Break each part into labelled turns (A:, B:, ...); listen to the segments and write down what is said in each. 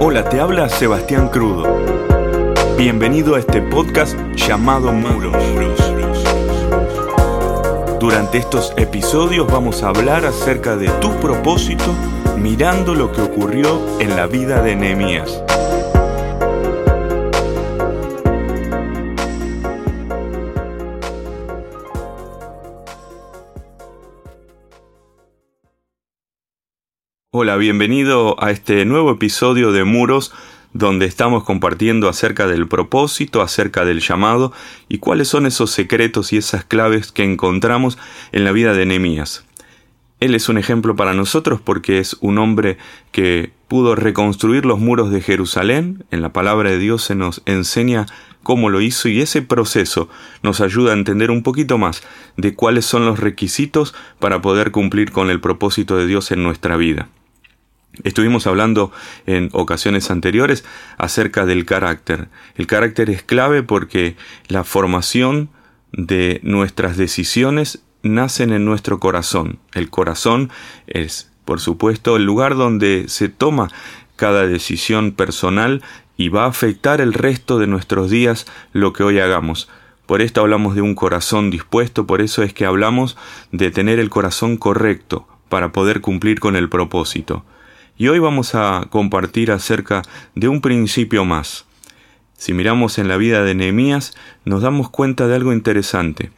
A: Hola, te habla Sebastián Crudo. Bienvenido a este podcast llamado Muros. Durante estos episodios vamos a hablar acerca de tu propósito mirando lo que ocurrió en la vida de Nehemías. Hola, bienvenido a este nuevo episodio de Muros donde estamos compartiendo acerca del propósito, acerca del llamado y cuáles son esos secretos y esas claves que encontramos en la vida de Nehemías. Él es un ejemplo para nosotros porque es un hombre que pudo reconstruir los muros de Jerusalén. En la palabra de Dios se nos enseña cómo lo hizo y ese proceso nos ayuda a entender un poquito más de cuáles son los requisitos para poder cumplir con el propósito de Dios en nuestra vida. Estuvimos hablando en ocasiones anteriores acerca del carácter. El carácter es clave porque la formación de nuestras decisiones nacen en nuestro corazón. El corazón es, por supuesto, el lugar donde se toma cada decisión personal y va a afectar el resto de nuestros días lo que hoy hagamos. Por esto hablamos de un corazón dispuesto, por eso es que hablamos de tener el corazón correcto para poder cumplir con el propósito. Y hoy vamos a compartir acerca de un principio más. Si miramos en la vida de Nehemías, nos damos cuenta de algo interesante.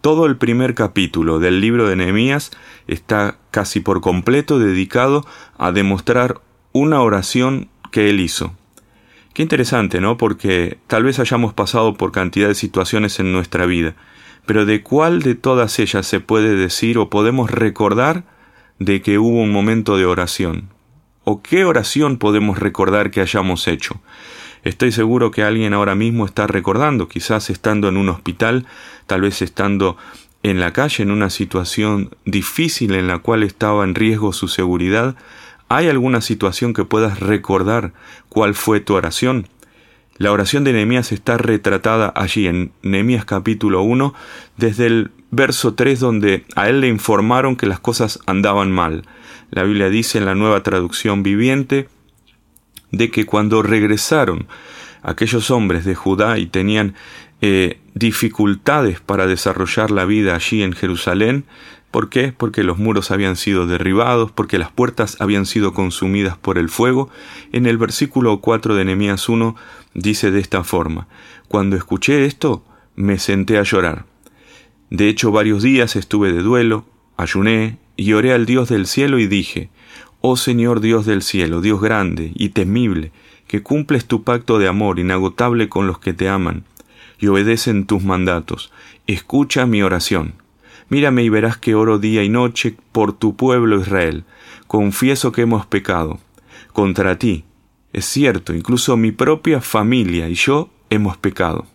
A: Todo el primer capítulo del libro de Nehemías está casi por completo dedicado a demostrar una oración que él hizo. Qué interesante, ¿no? Porque tal vez hayamos pasado por cantidad de situaciones en nuestra vida, pero ¿de cuál de todas ellas se puede decir o podemos recordar de que hubo un momento de oración? ¿O qué oración podemos recordar que hayamos hecho? Estoy seguro que alguien ahora mismo está recordando, quizás estando en un hospital, tal vez estando en la calle en una situación difícil en la cual estaba en riesgo su seguridad. ¿Hay alguna situación que puedas recordar cuál fue tu oración? La oración de Nehemías está retratada allí en Nehemías capítulo 1, desde el verso 3 donde a él le informaron que las cosas andaban mal. La Biblia dice en la nueva traducción viviente de que cuando regresaron aquellos hombres de Judá y tenían eh, dificultades para desarrollar la vida allí en Jerusalén, ¿Por qué? Porque los muros habían sido derribados, porque las puertas habían sido consumidas por el fuego. En el versículo 4 de Nehemías 1 dice de esta forma: Cuando escuché esto, me senté a llorar. De hecho, varios días estuve de duelo, ayuné y oré al Dios del cielo y dije: Oh Señor Dios del cielo, Dios grande y temible, que cumples tu pacto de amor inagotable con los que te aman y obedecen tus mandatos, escucha mi oración. Mírame y verás que oro día y noche por tu pueblo Israel. Confieso que hemos pecado contra ti. Es cierto, incluso mi propia familia y yo hemos pecado.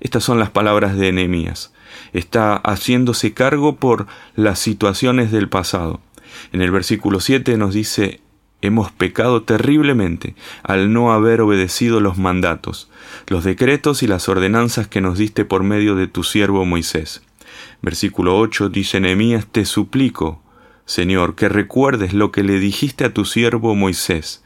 A: Estas son las palabras de Nehemías. Está haciéndose cargo por las situaciones del pasado. En el versículo 7 nos dice, hemos pecado terriblemente al no haber obedecido los mandatos, los decretos y las ordenanzas que nos diste por medio de tu siervo Moisés. Versículo 8 dice Nehemías, te suplico, Señor, que recuerdes lo que le dijiste a tu siervo Moisés.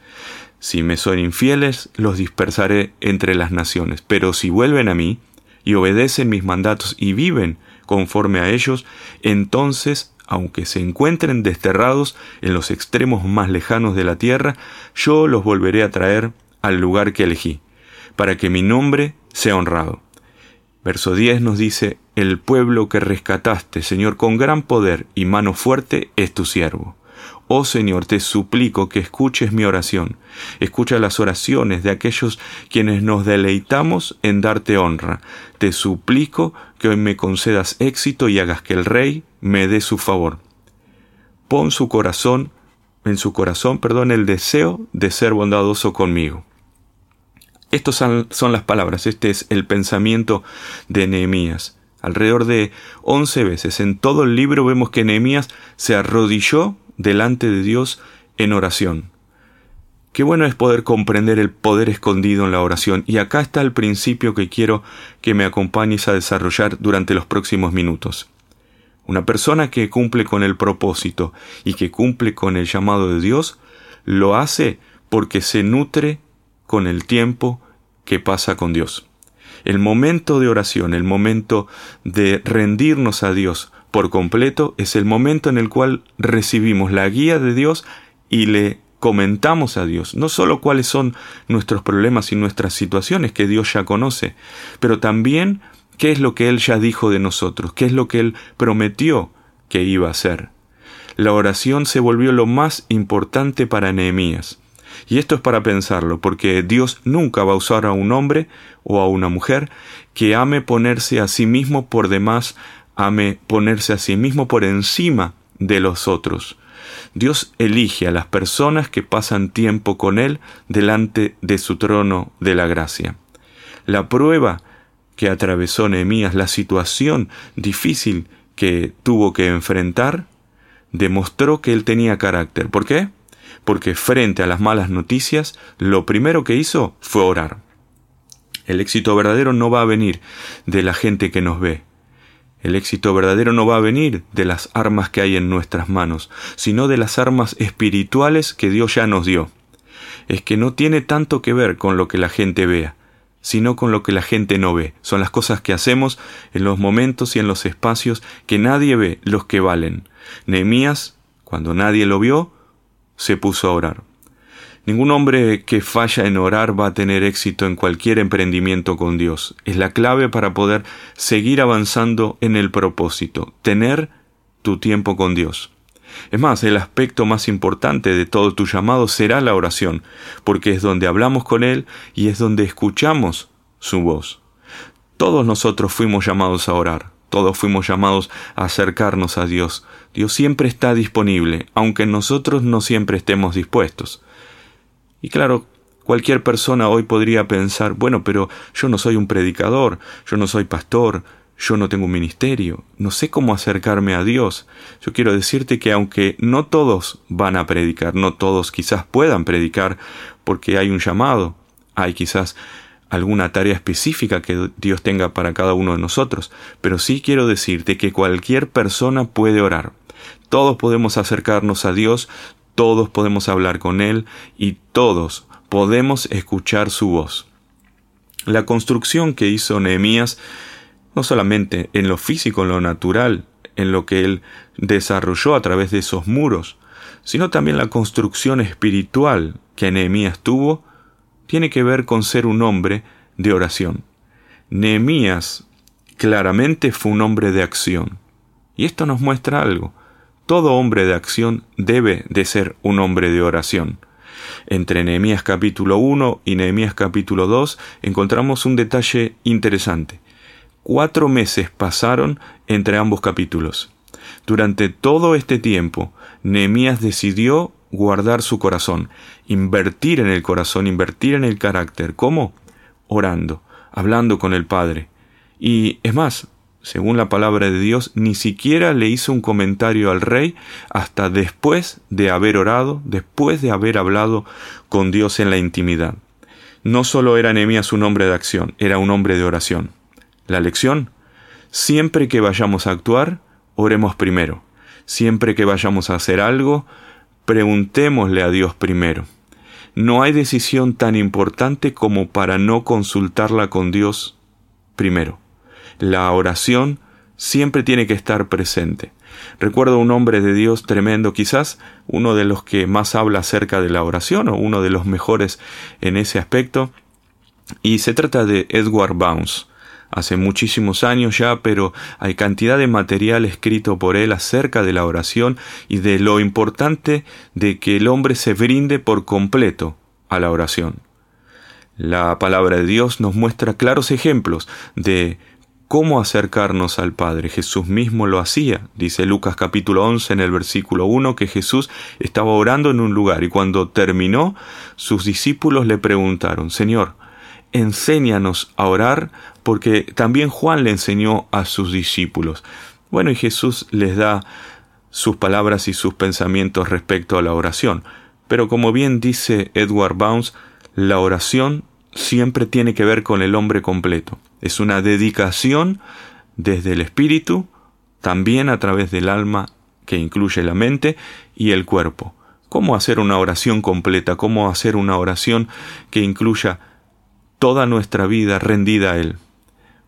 A: Si me son infieles, los dispersaré entre las naciones, pero si vuelven a mí y obedecen mis mandatos y viven conforme a ellos, entonces, aunque se encuentren desterrados en los extremos más lejanos de la tierra, yo los volveré a traer al lugar que elegí, para que mi nombre sea honrado. Verso 10 nos dice, El pueblo que rescataste, Señor, con gran poder y mano fuerte, es tu siervo. Oh Señor, te suplico que escuches mi oración. Escucha las oraciones de aquellos quienes nos deleitamos en darte honra. Te suplico que hoy me concedas éxito y hagas que el Rey me dé su favor. Pon su corazón, en su corazón, perdón, el deseo de ser bondadoso conmigo. Estas son, las palabras, este es el pensamiento de Nehemías. Alrededor de once veces en todo el libro vemos que Nehemías se arrodilló delante de Dios en oración. Qué bueno es poder comprender el poder escondido en la oración y acá está el principio que quiero que me acompañes a desarrollar durante los próximos minutos. Una persona que cumple con el propósito y que cumple con el llamado de Dios, lo hace porque se nutre con el tiempo que pasa con Dios. El momento de oración, el momento de rendirnos a Dios por completo, es el momento en el cual recibimos la guía de Dios y le comentamos a Dios, no solo cuáles son nuestros problemas y nuestras situaciones que Dios ya conoce, pero también qué es lo que Él ya dijo de nosotros, qué es lo que Él prometió que iba a hacer. La oración se volvió lo más importante para Nehemías. Y esto es para pensarlo, porque Dios nunca va a usar a un hombre o a una mujer que ame ponerse a sí mismo por demás, ame ponerse a sí mismo por encima de los otros. Dios elige a las personas que pasan tiempo con Él delante de su trono de la gracia. La prueba que atravesó Nehemías, la situación difícil que tuvo que enfrentar, demostró que él tenía carácter. ¿Por qué? Porque frente a las malas noticias, lo primero que hizo fue orar. El éxito verdadero no va a venir de la gente que nos ve. El éxito verdadero no va a venir de las armas que hay en nuestras manos, sino de las armas espirituales que Dios ya nos dio. Es que no tiene tanto que ver con lo que la gente vea, sino con lo que la gente no ve. Son las cosas que hacemos en los momentos y en los espacios que nadie ve, los que valen. Nehemías, cuando nadie lo vio, se puso a orar. Ningún hombre que falla en orar va a tener éxito en cualquier emprendimiento con Dios. Es la clave para poder seguir avanzando en el propósito, tener tu tiempo con Dios. Es más, el aspecto más importante de todo tu llamado será la oración, porque es donde hablamos con Él y es donde escuchamos su voz. Todos nosotros fuimos llamados a orar, todos fuimos llamados a acercarnos a Dios. Dios siempre está disponible, aunque nosotros no siempre estemos dispuestos. Y claro, cualquier persona hoy podría pensar, bueno, pero yo no soy un predicador, yo no soy pastor, yo no tengo un ministerio, no sé cómo acercarme a Dios. Yo quiero decirte que aunque no todos van a predicar, no todos quizás puedan predicar porque hay un llamado, hay quizás alguna tarea específica que Dios tenga para cada uno de nosotros, pero sí quiero decirte que cualquier persona puede orar. Todos podemos acercarnos a Dios, todos podemos hablar con Él y todos podemos escuchar su voz. La construcción que hizo Nehemías no solamente en lo físico, en lo natural, en lo que él desarrolló a través de esos muros, sino también la construcción espiritual que Nehemías tuvo, tiene que ver con ser un hombre de oración. Nehemías claramente fue un hombre de acción. Y esto nos muestra algo. Todo hombre de acción debe de ser un hombre de oración. Entre Nehemías capítulo 1 y Nehemías capítulo 2 encontramos un detalle interesante. Cuatro meses pasaron entre ambos capítulos. Durante todo este tiempo, Nehemías decidió guardar su corazón, invertir en el corazón, invertir en el carácter. ¿Cómo? Orando, hablando con el Padre. Y es más, según la palabra de Dios, ni siquiera le hizo un comentario al rey hasta después de haber orado, después de haber hablado con Dios en la intimidad. No solo era Nehemías un hombre de acción, era un hombre de oración. La lección, siempre que vayamos a actuar, oremos primero. Siempre que vayamos a hacer algo, preguntémosle a Dios primero. No hay decisión tan importante como para no consultarla con Dios primero. La oración siempre tiene que estar presente. Recuerdo un hombre de Dios tremendo, quizás uno de los que más habla acerca de la oración o uno de los mejores en ese aspecto, y se trata de Edward Bounce hace muchísimos años ya, pero hay cantidad de material escrito por él acerca de la oración y de lo importante de que el hombre se brinde por completo a la oración. La palabra de Dios nos muestra claros ejemplos de cómo acercarnos al Padre. Jesús mismo lo hacía. Dice Lucas capítulo 11 en el versículo 1 que Jesús estaba orando en un lugar y cuando terminó, sus discípulos le preguntaron, Señor, enséñanos a orar, porque también Juan le enseñó a sus discípulos. Bueno, y Jesús les da sus palabras y sus pensamientos respecto a la oración. Pero como bien dice Edward Bounds, la oración siempre tiene que ver con el hombre completo. Es una dedicación desde el espíritu, también a través del alma que incluye la mente y el cuerpo. cómo hacer una oración completa, cómo hacer una oración que incluya toda nuestra vida rendida a Él.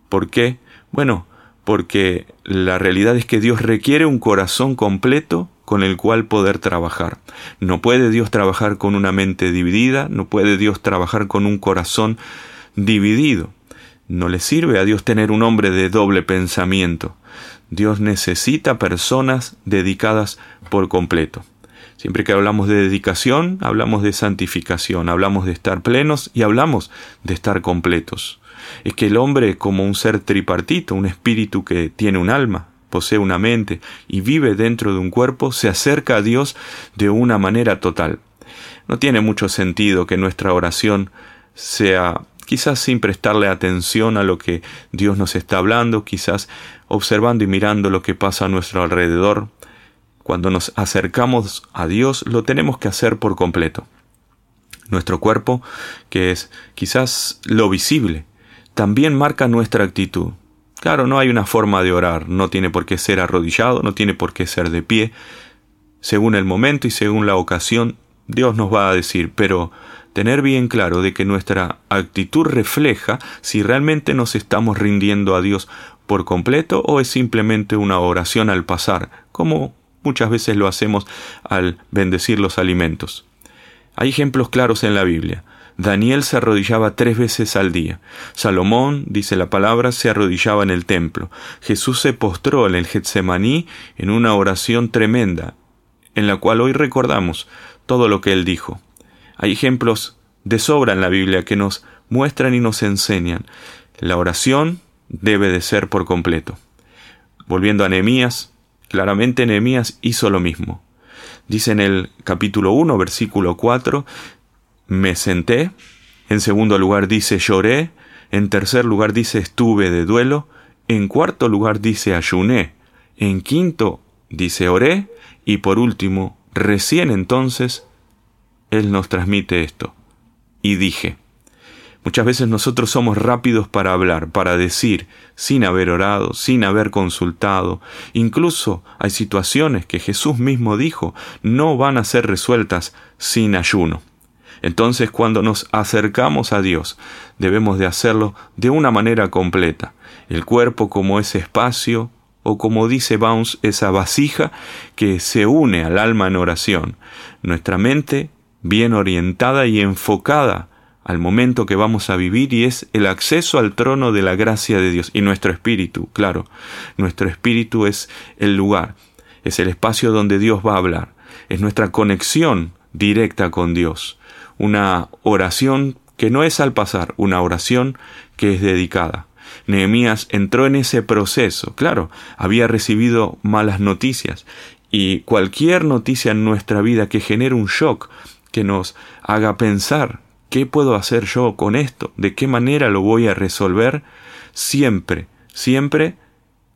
A: ¿Por qué? Bueno, porque la realidad es que Dios requiere un corazón completo con el cual poder trabajar. No puede Dios trabajar con una mente dividida, no puede Dios trabajar con un corazón dividido. No le sirve a Dios tener un hombre de doble pensamiento. Dios necesita personas dedicadas por completo. Siempre que hablamos de dedicación, hablamos de santificación, hablamos de estar plenos y hablamos de estar completos. Es que el hombre como un ser tripartito, un espíritu que tiene un alma, posee una mente y vive dentro de un cuerpo, se acerca a Dios de una manera total. No tiene mucho sentido que nuestra oración sea quizás sin prestarle atención a lo que Dios nos está hablando, quizás observando y mirando lo que pasa a nuestro alrededor. Cuando nos acercamos a Dios lo tenemos que hacer por completo. Nuestro cuerpo, que es quizás lo visible, también marca nuestra actitud. Claro, no hay una forma de orar, no tiene por qué ser arrodillado, no tiene por qué ser de pie. Según el momento y según la ocasión, Dios nos va a decir, pero tener bien claro de que nuestra actitud refleja si realmente nos estamos rindiendo a Dios por completo o es simplemente una oración al pasar, como muchas veces lo hacemos al bendecir los alimentos. Hay ejemplos claros en la Biblia. Daniel se arrodillaba tres veces al día. Salomón, dice la palabra, se arrodillaba en el templo. Jesús se postró en el Getsemaní en una oración tremenda, en la cual hoy recordamos todo lo que él dijo. Hay ejemplos de sobra en la Biblia que nos muestran y nos enseñan. La oración debe de ser por completo. Volviendo a Nehemías, claramente Nehemías hizo lo mismo. Dice en el capítulo 1, versículo 4, me senté, en segundo lugar dice lloré, en tercer lugar dice estuve de duelo, en cuarto lugar dice ayuné, en quinto dice oré, y por último, recién entonces, Él nos transmite esto. Y dije, Muchas veces nosotros somos rápidos para hablar, para decir, sin haber orado, sin haber consultado. Incluso hay situaciones que Jesús mismo dijo no van a ser resueltas sin ayuno. Entonces cuando nos acercamos a Dios debemos de hacerlo de una manera completa. El cuerpo como ese espacio o como dice Bounce, esa vasija que se une al alma en oración. Nuestra mente bien orientada y enfocada al momento que vamos a vivir y es el acceso al trono de la gracia de Dios y nuestro espíritu, claro, nuestro espíritu es el lugar, es el espacio donde Dios va a hablar, es nuestra conexión directa con Dios una oración que no es al pasar, una oración que es dedicada. Nehemías entró en ese proceso. Claro, había recibido malas noticias y cualquier noticia en nuestra vida que genere un shock, que nos haga pensar, ¿qué puedo hacer yo con esto? ¿De qué manera lo voy a resolver? Siempre, siempre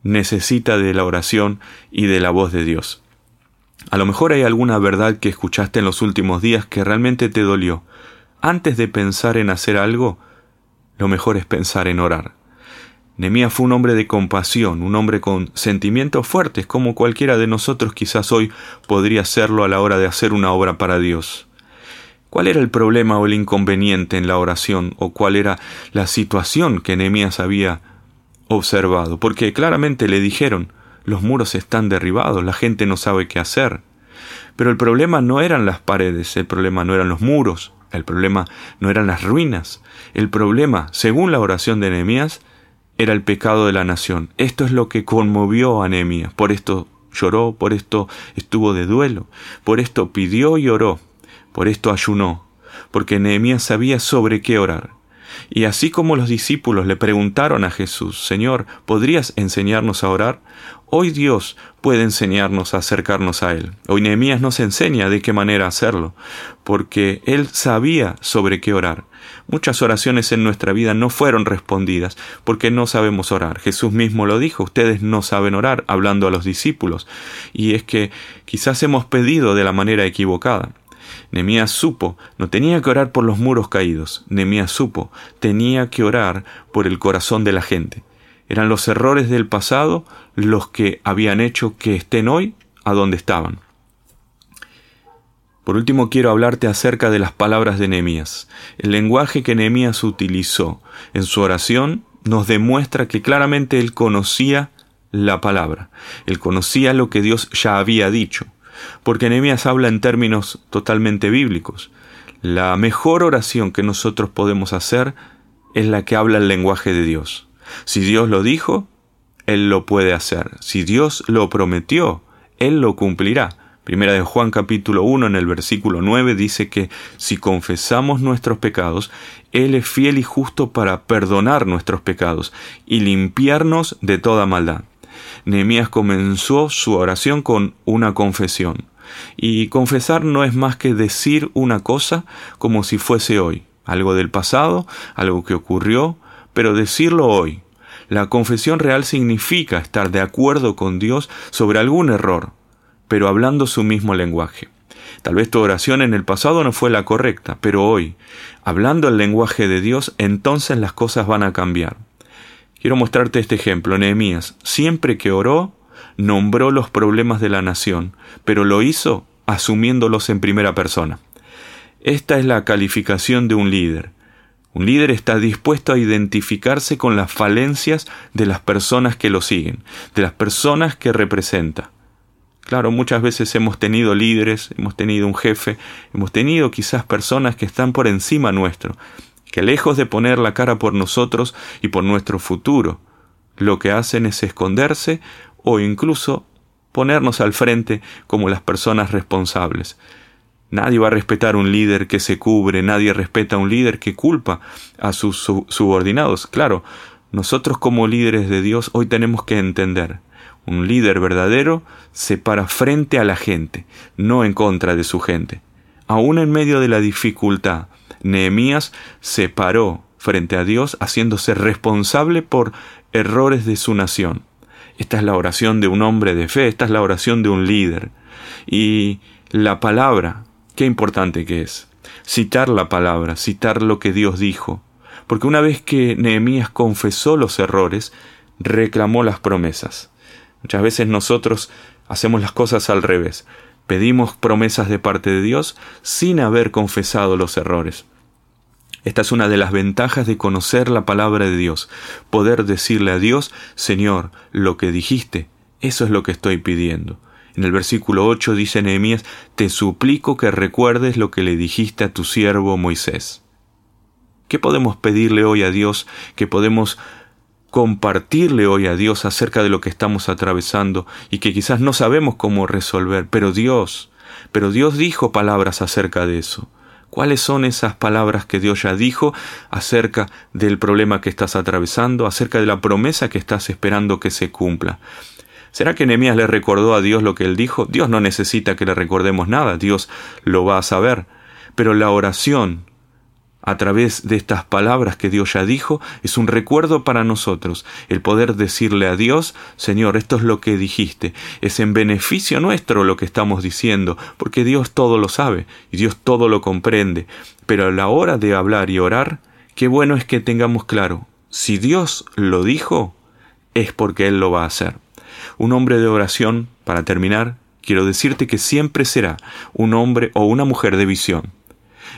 A: necesita de la oración y de la voz de Dios. A lo mejor hay alguna verdad que escuchaste en los últimos días que realmente te dolió. Antes de pensar en hacer algo, lo mejor es pensar en orar. Nemías fue un hombre de compasión, un hombre con sentimientos fuertes, como cualquiera de nosotros quizás hoy podría serlo a la hora de hacer una obra para Dios. ¿Cuál era el problema o el inconveniente en la oración? ¿O cuál era la situación que Nehemías había observado? Porque claramente le dijeron, los muros están derribados, la gente no sabe qué hacer. Pero el problema no eran las paredes, el problema no eran los muros, el problema no eran las ruinas. El problema, según la oración de Nehemías, era el pecado de la nación. Esto es lo que conmovió a Nehemías. Por esto lloró, por esto estuvo de duelo, por esto pidió y oró, por esto ayunó, porque Nehemías sabía sobre qué orar. Y así como los discípulos le preguntaron a Jesús, Señor, ¿podrías enseñarnos a orar? Hoy Dios puede enseñarnos a acercarnos a Él. Hoy Nehemías nos enseña de qué manera hacerlo, porque Él sabía sobre qué orar. Muchas oraciones en nuestra vida no fueron respondidas porque no sabemos orar. Jesús mismo lo dijo, ustedes no saben orar, hablando a los discípulos. Y es que quizás hemos pedido de la manera equivocada. Nemías supo, no tenía que orar por los muros caídos, Nemías supo, tenía que orar por el corazón de la gente. Eran los errores del pasado los que habían hecho que estén hoy a donde estaban. Por último, quiero hablarte acerca de las palabras de Nehemías. El lenguaje que Nehemías utilizó en su oración nos demuestra que claramente él conocía la palabra. Él conocía lo que Dios ya había dicho. Porque Nehemías habla en términos totalmente bíblicos. La mejor oración que nosotros podemos hacer es la que habla el lenguaje de Dios. Si Dios lo dijo, Él lo puede hacer. Si Dios lo prometió, Él lo cumplirá. Primera de Juan capítulo 1 en el versículo 9 dice que si confesamos nuestros pecados, Él es fiel y justo para perdonar nuestros pecados y limpiarnos de toda maldad. Nehemías comenzó su oración con una confesión. Y confesar no es más que decir una cosa como si fuese hoy, algo del pasado, algo que ocurrió, pero decirlo hoy. La confesión real significa estar de acuerdo con Dios sobre algún error, pero hablando su mismo lenguaje. Tal vez tu oración en el pasado no fue la correcta, pero hoy, hablando el lenguaje de Dios, entonces las cosas van a cambiar. Quiero mostrarte este ejemplo. Nehemías, siempre que oró, nombró los problemas de la nación, pero lo hizo asumiéndolos en primera persona. Esta es la calificación de un líder. Un líder está dispuesto a identificarse con las falencias de las personas que lo siguen, de las personas que representa. Claro, muchas veces hemos tenido líderes, hemos tenido un jefe, hemos tenido quizás personas que están por encima nuestro, que lejos de poner la cara por nosotros y por nuestro futuro, lo que hacen es esconderse o incluso ponernos al frente como las personas responsables. Nadie va a respetar un líder que se cubre, nadie respeta a un líder que culpa a sus subordinados. Claro, nosotros como líderes de Dios hoy tenemos que entender un líder verdadero se para frente a la gente, no en contra de su gente. Aún en medio de la dificultad, Nehemías se paró frente a Dios haciéndose responsable por errores de su nación. Esta es la oración de un hombre de fe, esta es la oración de un líder. Y la palabra, qué importante que es. Citar la palabra, citar lo que Dios dijo. Porque una vez que Nehemías confesó los errores, reclamó las promesas. Muchas veces nosotros hacemos las cosas al revés. Pedimos promesas de parte de Dios sin haber confesado los errores. Esta es una de las ventajas de conocer la palabra de Dios, poder decirle a Dios, Señor, lo que dijiste, eso es lo que estoy pidiendo. En el versículo 8 dice Nehemías, Te suplico que recuerdes lo que le dijiste a tu siervo Moisés. ¿Qué podemos pedirle hoy a Dios que podemos compartirle hoy a Dios acerca de lo que estamos atravesando y que quizás no sabemos cómo resolver, pero Dios, pero Dios dijo palabras acerca de eso. ¿Cuáles son esas palabras que Dios ya dijo acerca del problema que estás atravesando, acerca de la promesa que estás esperando que se cumpla? ¿Será que Nehemías le recordó a Dios lo que él dijo? Dios no necesita que le recordemos nada, Dios lo va a saber. Pero la oración a través de estas palabras que Dios ya dijo, es un recuerdo para nosotros el poder decirle a Dios, Señor, esto es lo que dijiste, es en beneficio nuestro lo que estamos diciendo, porque Dios todo lo sabe y Dios todo lo comprende, pero a la hora de hablar y orar, qué bueno es que tengamos claro, si Dios lo dijo, es porque Él lo va a hacer. Un hombre de oración, para terminar, quiero decirte que siempre será un hombre o una mujer de visión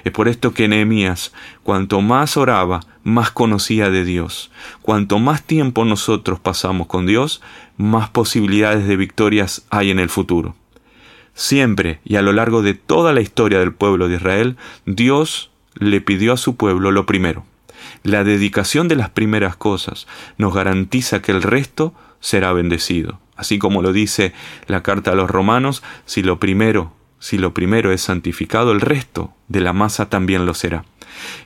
A: es por esto que Nehemías, cuanto más oraba, más conocía de Dios. Cuanto más tiempo nosotros pasamos con Dios, más posibilidades de victorias hay en el futuro. Siempre y a lo largo de toda la historia del pueblo de Israel, Dios le pidió a su pueblo lo primero. La dedicación de las primeras cosas nos garantiza que el resto será bendecido. Así como lo dice la carta a los romanos, si lo primero si lo primero es santificado, el resto de la masa también lo será.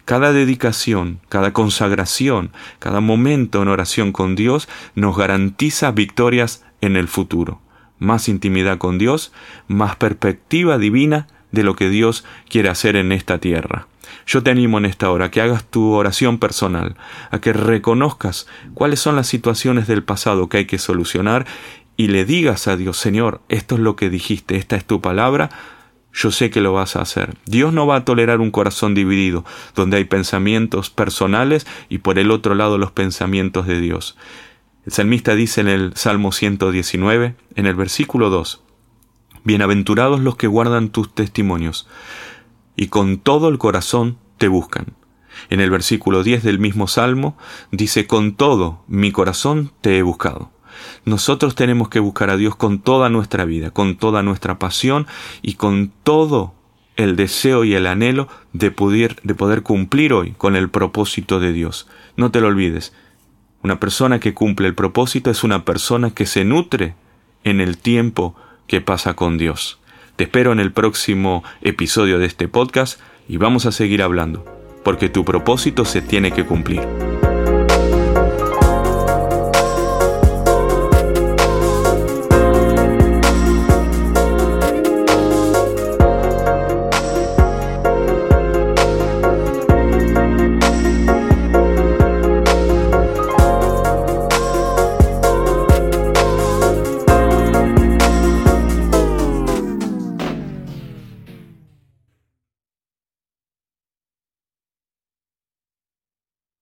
A: Cada dedicación, cada consagración, cada momento en oración con Dios nos garantiza victorias en el futuro. Más intimidad con Dios, más perspectiva divina de lo que Dios quiere hacer en esta tierra. Yo te animo en esta hora a que hagas tu oración personal, a que reconozcas cuáles son las situaciones del pasado que hay que solucionar y le digas a Dios, Señor, esto es lo que dijiste, esta es tu palabra, yo sé que lo vas a hacer. Dios no va a tolerar un corazón dividido, donde hay pensamientos personales y por el otro lado los pensamientos de Dios. El salmista dice en el Salmo 119, en el versículo 2, Bienaventurados los que guardan tus testimonios y con todo el corazón te buscan. En el versículo 10 del mismo Salmo dice, con todo mi corazón te he buscado. Nosotros tenemos que buscar a Dios con toda nuestra vida, con toda nuestra pasión y con todo el deseo y el anhelo de poder, de poder cumplir hoy con el propósito de Dios. No te lo olvides. Una persona que cumple el propósito es una persona que se nutre en el tiempo que pasa con Dios. Te espero en el próximo episodio de este podcast y vamos a seguir hablando, porque tu propósito se tiene que cumplir.